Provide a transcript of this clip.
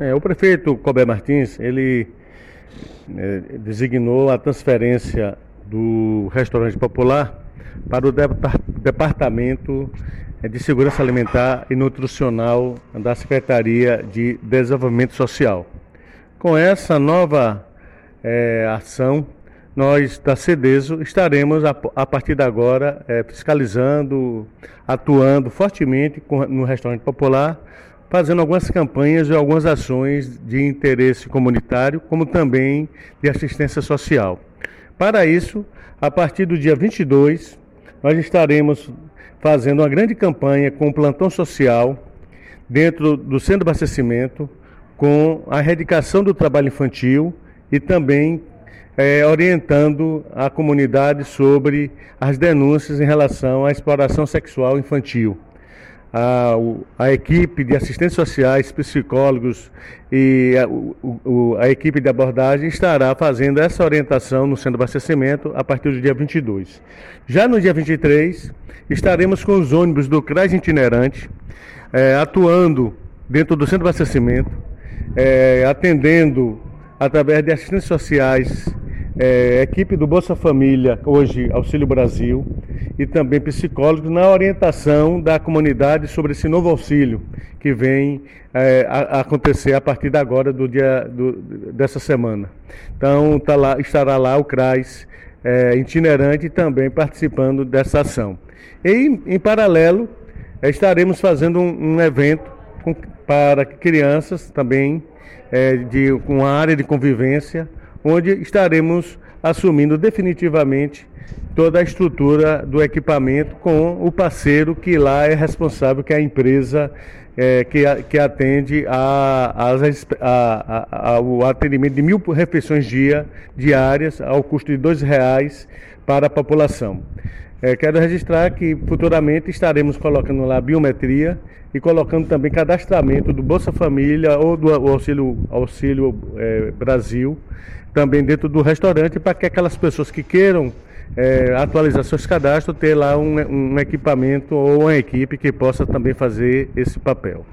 É, o prefeito Colbert Martins, ele é, designou a transferência do restaurante popular para o Departamento de Segurança Alimentar e Nutricional da Secretaria de Desenvolvimento Social. Com essa nova é, ação, nós da CEDESO estaremos a, a partir de agora é, fiscalizando, atuando fortemente no restaurante popular fazendo algumas campanhas e algumas ações de interesse comunitário, como também de assistência social. Para isso, a partir do dia 22, nós estaremos fazendo uma grande campanha com o plantão social dentro do centro de abastecimento, com a erradicação do trabalho infantil e também é, orientando a comunidade sobre as denúncias em relação à exploração sexual infantil a, a equipe de assistentes sociais, psicólogos e a, o, a, equipe de abordagem estará fazendo essa orientação no centro de abastecimento a partir do dia 22. Já no dia 23, estaremos com os ônibus do CRAS itinerante, é, atuando dentro do centro de abastecimento, é, atendendo através de assistentes sociais, é, equipe do Bolsa Família, hoje Auxílio Brasil, e também psicólogos na orientação da comunidade sobre esse novo auxílio que vem é, a, acontecer a partir de agora, do dia do, dessa semana. Então tá lá, estará lá o CRAS é, itinerante também participando dessa ação. E em, paralelo estaremos fazendo um, um evento com, para crianças também é, de com área de convivência, onde estaremos assumindo definitivamente toda a estrutura do equipamento com o parceiro que lá é responsável, que é a empresa é, que, que atende a, a, a, ao atendimento de mil refeições dia, diárias ao custo de dois reais para a população. É, quero registrar que futuramente estaremos colocando lá biometria e colocando também cadastramento do Bolsa Família ou do Auxílio, Auxílio é, Brasil também dentro do restaurante para que aquelas pessoas que queiram é, atualizar seus cadastros, ter lá um, um equipamento ou uma equipe que possa também fazer esse papel.